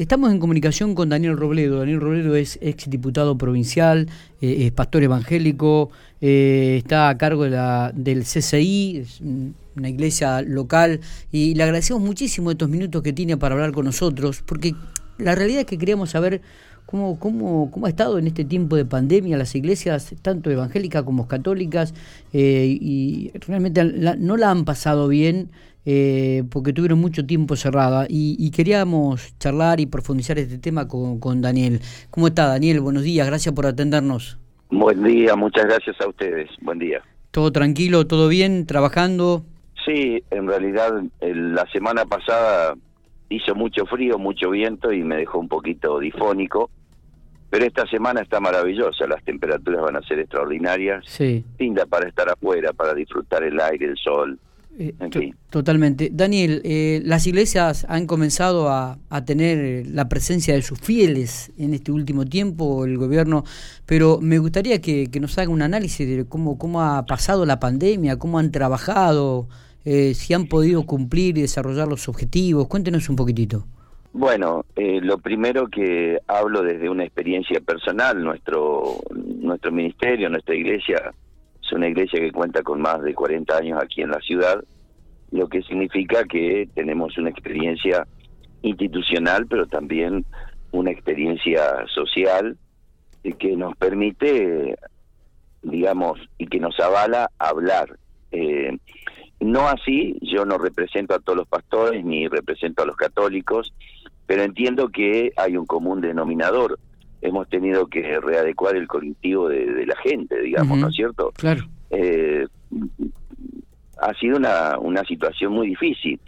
Estamos en comunicación con Daniel Robledo. Daniel Robledo es ex diputado provincial, eh, es pastor evangélico, eh, está a cargo de la, del CCI, una iglesia local, y le agradecemos muchísimo estos minutos que tiene para hablar con nosotros, porque la realidad es que queríamos saber cómo, cómo, cómo ha estado en este tiempo de pandemia las iglesias, tanto evangélicas como católicas, eh, y realmente no la han pasado bien eh, porque tuvieron mucho tiempo cerrada y, queríamos charlar y profundizar este tema con, con, Daniel. ¿Cómo está Daniel? Buenos días, gracias por atendernos. Buen día, muchas gracias a ustedes. Buen día. ¿Todo tranquilo, todo bien, trabajando? Sí, en realidad la semana pasada hizo mucho frío, mucho viento y me dejó un poquito difónico. Pero esta semana está maravillosa, las temperaturas van a ser extraordinarias. Sí. Linda para estar afuera, para disfrutar el aire, el sol. Eh, totalmente. Daniel, eh, las iglesias han comenzado a, tener eh, la presencia de sus fieles en este último tiempo, el gobierno, pero me gustaría que, nos haga un análisis de cómo, cómo ha pasado la pandemia, cómo han trabajado, si han podido cumplir y desarrollar los objetivos. Cuéntenos un poquitito. Bueno, lo primero que hablo desde una experiencia personal, nuestro, nuestro ministerio, nuestra iglesia es una iglesia que cuenta con más de 40 años aquí en la ciudad, lo que significa que tenemos una experiencia institucional, pero también una experiencia social que nos permite, digamos, y que nos avala hablar. Eh, no así, yo no represento a todos los pastores ni represento a los católicos, pero entiendo que hay un común denominador hemos tenido que readecuar el colectivo de, la gente, digamos, ¿no es cierto? Claro. Eh, ha sido una, una situación muy difícil.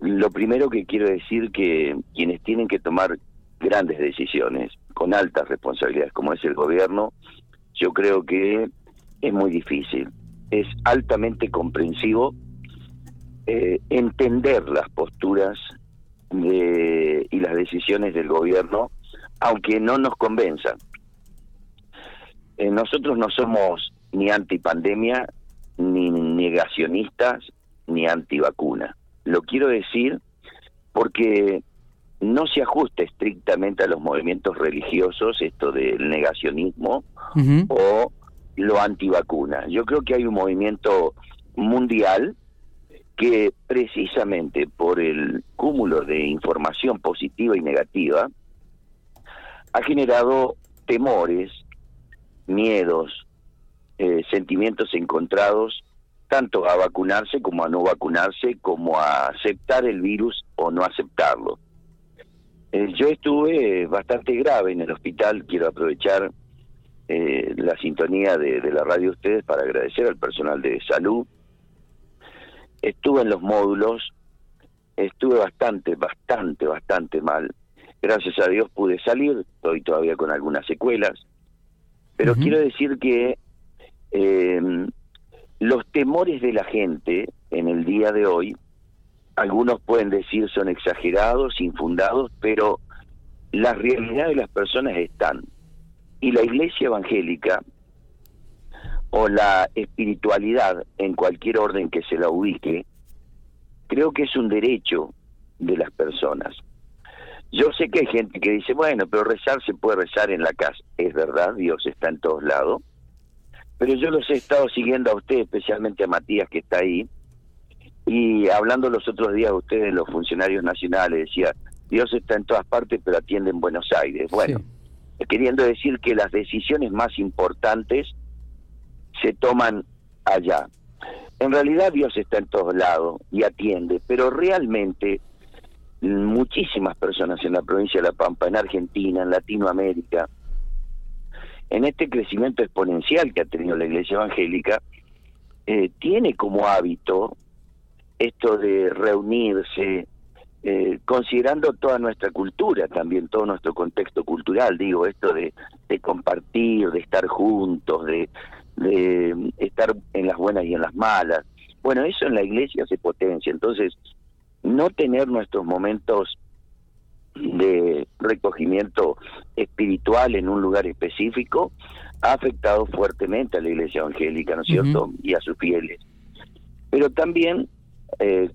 Lo primero que quiero decir que quienes tienen que tomar grandes decisiones con altas responsabilidades como es el gobierno, yo creo que es muy difícil. Es altamente comprensivo eh, entender las posturas de, y las decisiones del gobierno aunque no nos convenzan. Eh, nosotros no somos ni antipandemia, ni negacionistas, ni antivacuna. Lo quiero decir porque no se ajusta estrictamente a los movimientos religiosos esto del negacionismo o lo antivacuna. Yo creo que hay un movimiento mundial que precisamente por el cúmulo de información positiva y negativa ha generado temores, miedos, eh, sentimientos encontrados, tanto a vacunarse como a no vacunarse, como a aceptar el virus o no aceptarlo. Eh, yo estuve bastante grave en el hospital, quiero aprovechar eh, la sintonía de, de la radio ustedes para agradecer al personal de salud. Estuve en los módulos, estuve bastante, bastante, bastante mal Gracias a Dios pude salir, estoy todavía con algunas secuelas, pero quiero decir que eh, los temores de la gente en el día de hoy, algunos pueden decir son exagerados, infundados, pero la realidad de las personas están. Y la iglesia evangélica o la espiritualidad en cualquier orden que se la ubique, creo que es un derecho de las personas. Yo sé que hay gente que dice, bueno, pero rezar se puede rezar en la casa. Es verdad, Dios está en todos lados. Pero yo los he estado siguiendo a usted, especialmente a Matías que está ahí, y hablando los otros días a ustedes, los funcionarios nacionales, decía, Dios está en todas partes, pero atiende en Buenos Aires. Bueno, queriendo decir que las decisiones más importantes se toman allá. En realidad Dios está en todos lados y atiende, pero realmente muchísimas personas en la provincia de La Pampa, en Argentina, en Latinoamérica, en este crecimiento exponencial que ha tenido la Iglesia Evangélica, eh, tiene como hábito esto de reunirse, eh, considerando toda nuestra cultura, también todo nuestro contexto cultural, digo, esto de, compartir, de estar juntos, de, de estar en las buenas y en las malas. Bueno, eso en la iglesia se potencia. Entonces, no tener nuestros momentos de recogimiento espiritual en un lugar específico ha afectado fuertemente a la iglesia evangélica, ¿no es cierto? Y a sus fieles. Pero también eh,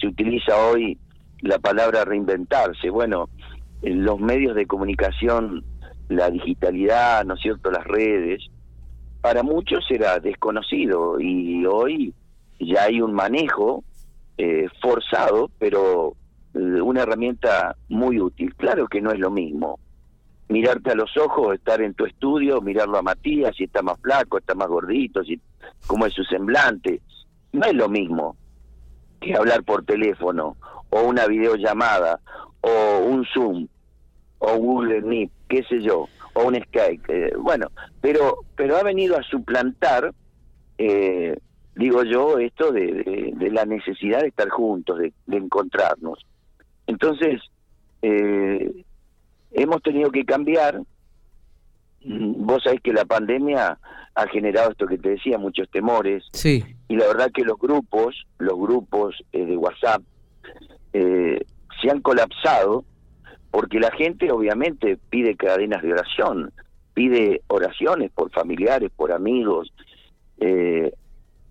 se utiliza hoy la palabra reinventarse. Bueno, los medios de comunicación, la digitalidad, ¿no es cierto?, las redes, para muchos era desconocido y hoy ya hay un manejo eh, forzado, pero eh, una herramienta muy útil. Claro que no es lo mismo mirarte a los ojos, estar en tu estudio, mirarlo a Matías, si está más flaco, está más gordito, si cómo es su semblante. No es lo mismo que hablar por teléfono o una videollamada o un Zoom o Google Meet, qué sé yo, o un Skype. Eh, bueno, pero pero ha venido a suplantar, eh, digo yo, esto de, de, la necesidad de estar juntos, de, de encontrarnos. Entonces, eh, hemos tenido que cambiar. Vos sabés que la pandemia ha generado esto que te decía, muchos temores. Sí. Y la verdad que los grupos, los grupos eh, de WhatsApp, eh, se han colapsado porque la gente obviamente pide cadenas de oración, pide oraciones por familiares, por amigos, eh,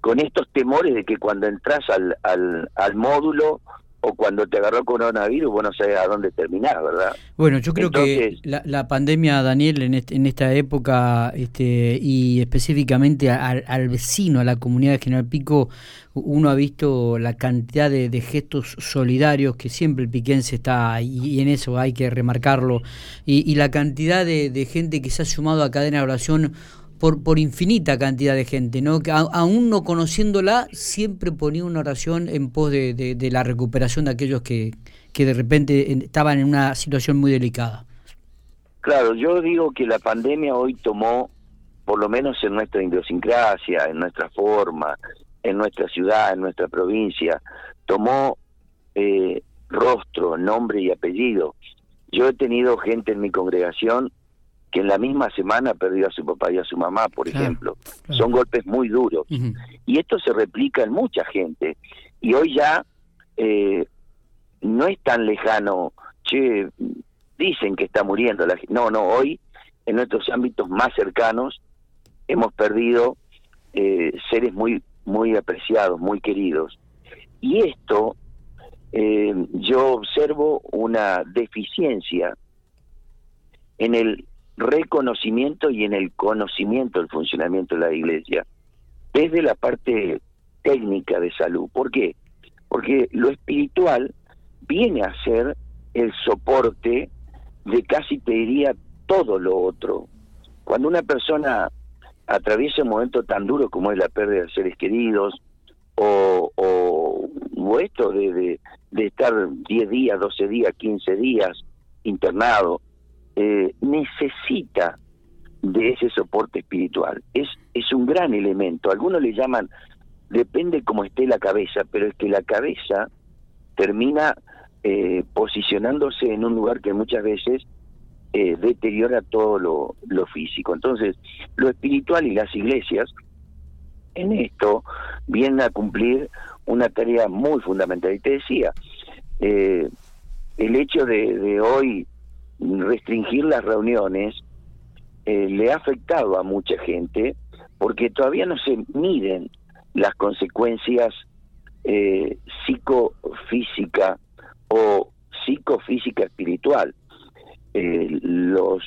con estos temores de que cuando entras al, al, al módulo o cuando te agarró coronavirus, vos no sabés a dónde terminar, ¿verdad? Bueno, yo creo que la, la, pandemia, Daniel, en, en esta época, este, y específicamente al, vecino, a la comunidad de General Pico, uno ha visto la cantidad de, gestos solidarios que siempre el piquense está, y, en eso hay que remarcarlo, y, y la cantidad de, de gente que se ha sumado a cadena de oración por, por infinita cantidad de gente, ¿no? Que aún no conociéndola, siempre ponía una oración en pos de, de, la recuperación de aquellos que, que de repente estaban en una situación muy delicada. Claro, yo digo que la pandemia hoy tomó, por lo menos en nuestra idiosincrasia, en nuestra forma, en nuestra ciudad, en nuestra provincia, tomó eh, rostro, nombre y apellido. Yo he tenido gente en mi congregación que en la misma semana perdió a su papá y a su mamá, por ejemplo. Son golpes muy duros. Y esto se replica en mucha gente. Y hoy ya eh, no es tan lejano, che, dicen que está muriendo la gente. No, no, hoy en nuestros ámbitos más cercanos hemos perdido eh, seres muy, muy apreciados, muy queridos. Y esto, eh, yo observo una deficiencia en el reconocimiento y en el conocimiento del funcionamiento de la iglesia, desde la parte técnica de salud. ¿Por qué? Porque lo espiritual viene a ser el soporte de casi te diría todo lo otro. Cuando una persona atraviesa un momento tan duro como es la pérdida de seres queridos, o, o, esto de, de, estar 10 días, 12 días, 15 días internado, eh, necesita de ese soporte espiritual. Es, es un gran elemento. Algunos le llaman, depende cómo esté la cabeza, pero es que la cabeza termina eh, posicionándose en un lugar que muchas veces eh, deteriora todo lo, físico. Entonces, lo espiritual y las iglesias en esto vienen a cumplir una tarea muy fundamental. Y te decía, el hecho de hoy restringir las reuniones eh, le ha afectado a mucha gente porque todavía no se miden las consecuencias eh, psicofísica o psicofísica espiritual. Eh, los,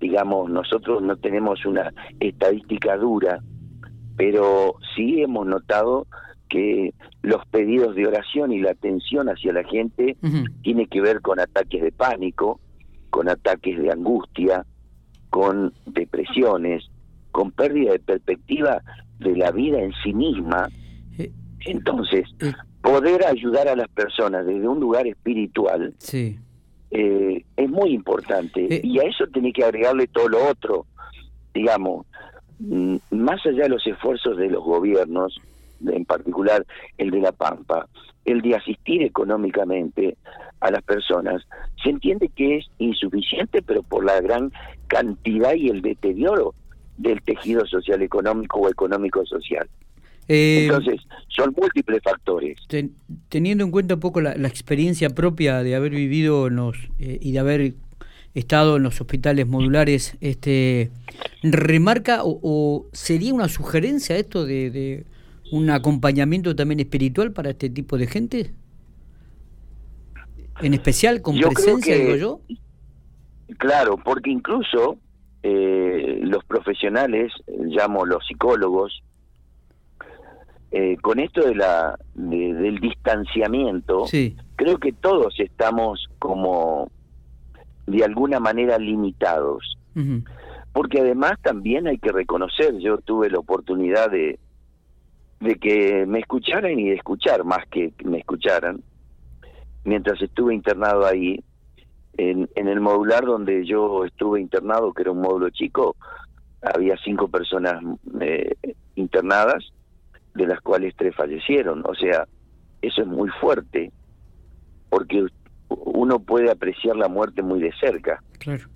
digamos, nosotros no tenemos una estadística dura, pero sí hemos notado que los pedidos de oración y la atención hacia la gente tiene que ver con ataques de pánico, con ataques de angustia, con depresiones, con pérdida de perspectiva de la vida en sí misma. Eh, Entonces, eh, poder ayudar a las personas desde un lugar espiritual eh, es muy importante. Y a eso tiene que agregarle todo lo otro, digamos, mm, más allá de los esfuerzos de los gobiernos, en particular el de La Pampa, el de asistir económicamente a las personas, se entiende que es insuficiente, pero por la gran cantidad y el deterioro del tejido social económico o económico social. Eh, Entonces, son múltiples factores. teniendo en cuenta un poco la, experiencia propia de haber vivido eh, y de haber estado en los hospitales modulares, este remarca o, sería una sugerencia esto de un acompañamiento también espiritual para este tipo de gente? En especial con presencia, digo yo. Claro, porque incluso eh, los profesionales, llamo los psicólogos, eh, con esto de la del distanciamiento, creo que todos estamos como de alguna manera limitados. Porque además también hay que reconocer, yo tuve la oportunidad de, de que me escucharan y de escuchar más que me escucharan, mientras estuve internado ahí, en, en el modular donde yo estuve internado, que era un módulo chico, había cinco personas eh, internadas, de las cuales tres fallecieron. O sea, eso es muy fuerte, porque uno puede apreciar la muerte muy de cerca. Claro.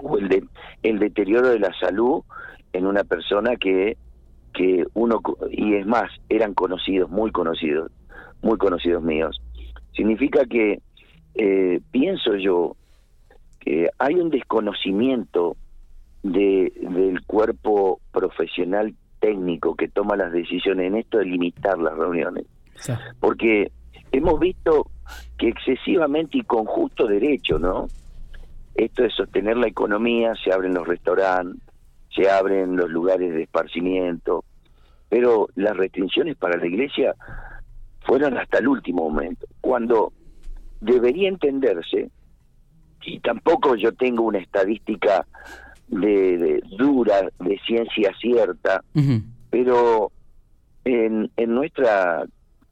O el, de, el deterioro de la salud en una persona que, que uno, y es más, eran conocidos, muy conocidos, muy conocidos míos. Significa que eh, pienso yo que hay un desconocimiento de, del cuerpo profesional técnico que toma las decisiones en esto de limitar las reuniones. Porque hemos visto que excesivamente y con justo derecho, ¿no? Esto de sostener la economía, se abren los restaurantes, se abren los lugares de esparcimiento, pero las restricciones para la iglesia fueron hasta el último momento, cuando debería entenderse, y tampoco yo tengo una estadística de, dura, de ciencia cierta, pero en, en nuestra,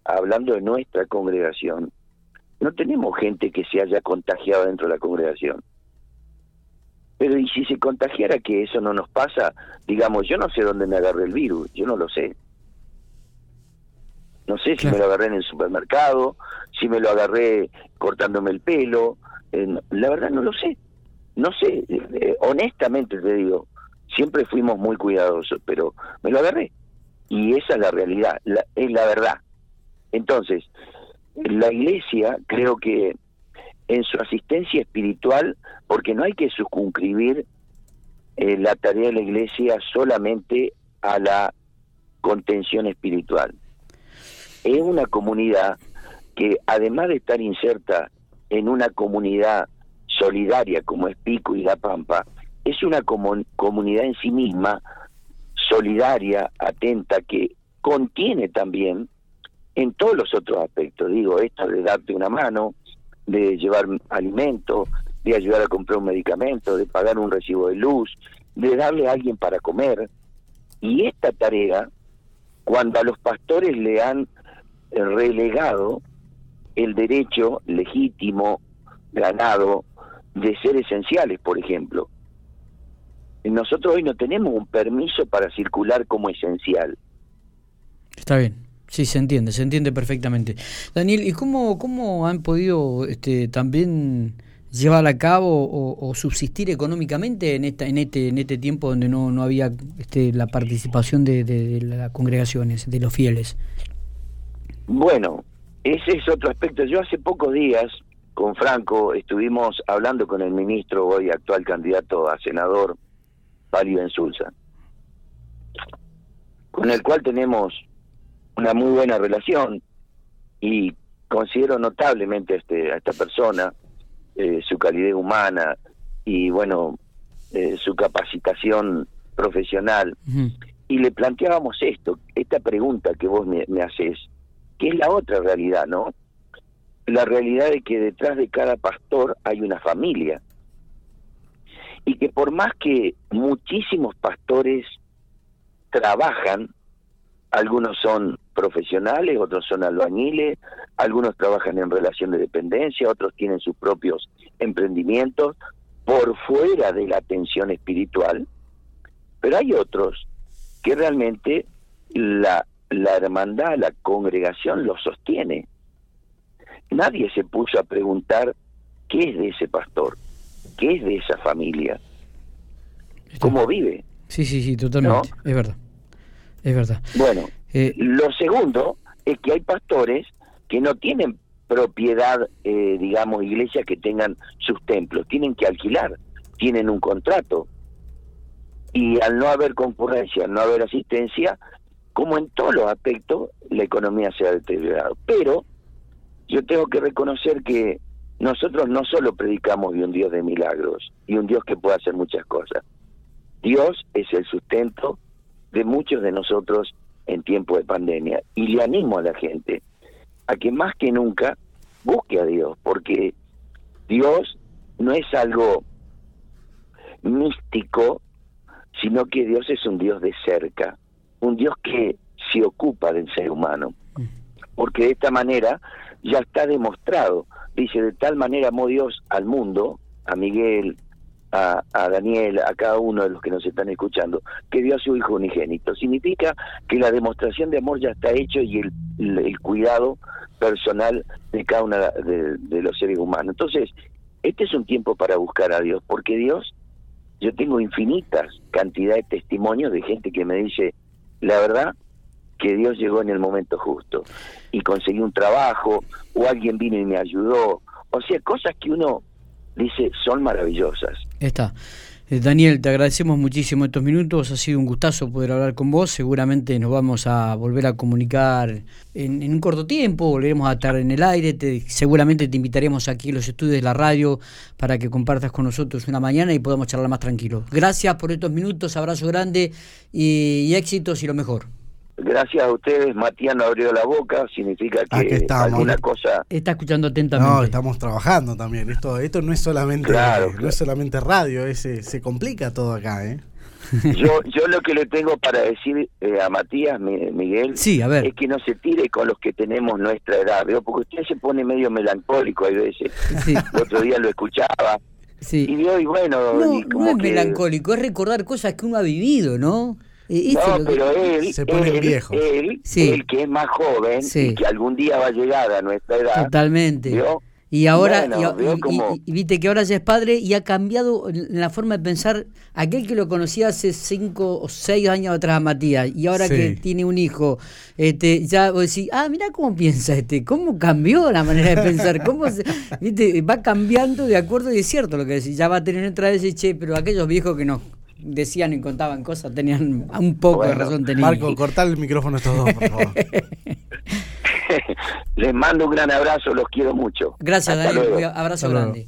hablando de nuestra congregación, no tenemos gente que se haya contagiado dentro de la congregación. Pero y si se contagiara que eso no nos pasa, digamos, yo no sé dónde me agarré el virus, yo no lo sé. No sé si me lo agarré en el supermercado, si me lo agarré cortándome el pelo, la verdad no lo sé. No sé, eh, honestamente te digo, siempre fuimos muy cuidadosos, pero me lo agarré. Y esa es la realidad, es la verdad. Entonces, la iglesia creo que en su asistencia espiritual, porque no hay que circunscribir eh, la tarea de la iglesia solamente a la contención espiritual. Es una comunidad que además de estar inserta en una comunidad solidaria como es Pico y La Pampa, es una comunidad en sí misma solidaria, atenta, que contiene también en todos los otros aspectos, digo, esto de darte una mano, de llevar alimento, de ayudar a comprar un medicamento, de pagar un recibo de luz, de darle a alguien para comer. Y esta tarea, cuando a los pastores le han relegado el derecho legítimo, ganado, de ser esenciales, por ejemplo. Nosotros hoy no tenemos un permiso para circular como esencial. Está bien. Sí, se entiende, se entiende perfectamente. Daniel, ¿y cómo, cómo han podido este, también llevar a cabo o, subsistir económicamente en esta en este en este tiempo donde no, no había este, la participación de, las congregaciones, de los fieles? Bueno, ese es otro aspecto. Yo hace pocos días con Franco estuvimos hablando con el ministro, hoy actual candidato a senador, Pali Benzulza, con el cual tenemos una muy buena relación y considero notablemente a, este, a esta persona, eh, su calidez humana y bueno, eh, su capacitación profesional. Y le planteábamos esto, esta pregunta que vos me, me haces, que es la otra realidad, ¿no? la realidad de que detrás de cada pastor hay una familia. Y que por más que muchísimos pastores trabajan, algunos son profesionales, otros son albañiles, algunos trabajan en relación de dependencia, otros tienen sus propios emprendimientos por fuera de la atención espiritual, pero hay otros que realmente la, la hermandad, la congregación los sostiene nadie se puso a preguntar qué es de ese pastor, qué es de esa familia, cómo vive. Sí, sí, sí, totalmente. Es verdad. Es verdad. Bueno, eh, lo segundo es que hay pastores que no tienen propiedad, eh, digamos, iglesias que tengan sus templos, tienen que alquilar, tienen un contrato. Y al no haber concurrencia, al no haber asistencia, como en todos los aspectos, la economía se ha deteriorado. Pero yo tengo que reconocer que nosotros no solo predicamos de un Dios de milagros y un Dios que puede hacer muchas cosas. Dios es el sustento de muchos de nosotros en tiempo de pandemia. Y le animo a la gente a que más que nunca busque a Dios, porque Dios no es algo místico, sino que Dios es un Dios de cerca, un Dios que se ocupa del ser humano. Porque de esta manera ya está demostrado. Dice, de tal manera amó Dios al mundo, a Miguel, a, Daniel, a cada uno de los que nos están escuchando, que dio a su Hijo unigénito. Significa que la demostración de amor ya está hecho y el, el, cuidado personal de cada uno de, de, los seres humanos. Entonces, este es un tiempo para buscar a Dios, porque Dios, yo tengo infinitas cantidades de testimonios de gente que me dice, la verdad, que Dios llegó en el momento justo y conseguí un trabajo o alguien vino y me ayudó. O sea, cosas que uno dice son maravillosas. Está. Eh, Daniel, te agradecemos muchísimo estos minutos, ha sido un gustazo poder hablar con vos, seguramente nos vamos a volver a comunicar en, un corto tiempo, volveremos a estar en el aire, te, seguramente te invitaremos aquí a los estudios de la radio para que compartas con nosotros una mañana y podamos charlar más tranquilos. Gracias por estos minutos, abrazo grande y éxitos y lo mejor gracias a ustedes, Matías no abrió la boca, significa que alguna cosa... Está escuchando atentamente. No, estamos trabajando también. Esto esto no es solamente no es solamente radio, ese se complica todo acá, ¿eh? Yo, yo lo que le tengo para decir eh, a Matías, Miguel, sí, a ver. es que no se tire con los que tenemos nuestra edad, ¿veo? porque usted se pone medio melancólico hay veces. Sí. El otro día lo escuchaba. Sí. Y, y bueno... No, es melancólico, es recordar cosas que uno ha vivido, ¿no? No, pero él, se pone viejo. Él, el que es más joven y que algún día va a llegar a nuestra edad. Totalmente. Y ahora, y, viste que ahora ya es padre y ha cambiado la forma de pensar aquel que lo conocía hace cinco o seis años atrás a Matías y ahora que tiene un hijo, este, ya vos decís, ah, mira cómo piensa este, cómo cambió la manera de pensar, cómo viste, va cambiando de acuerdo y es cierto lo que decís, ya va a tener otra vez, che, pero aquellos viejos que no decían y contaban cosas, tenían un poco de razón. Tenían. Marco, cortar el micrófono a estos dos, por favor. Les mando un gran abrazo, los quiero mucho. Gracias, Daniel. Abrazo grande.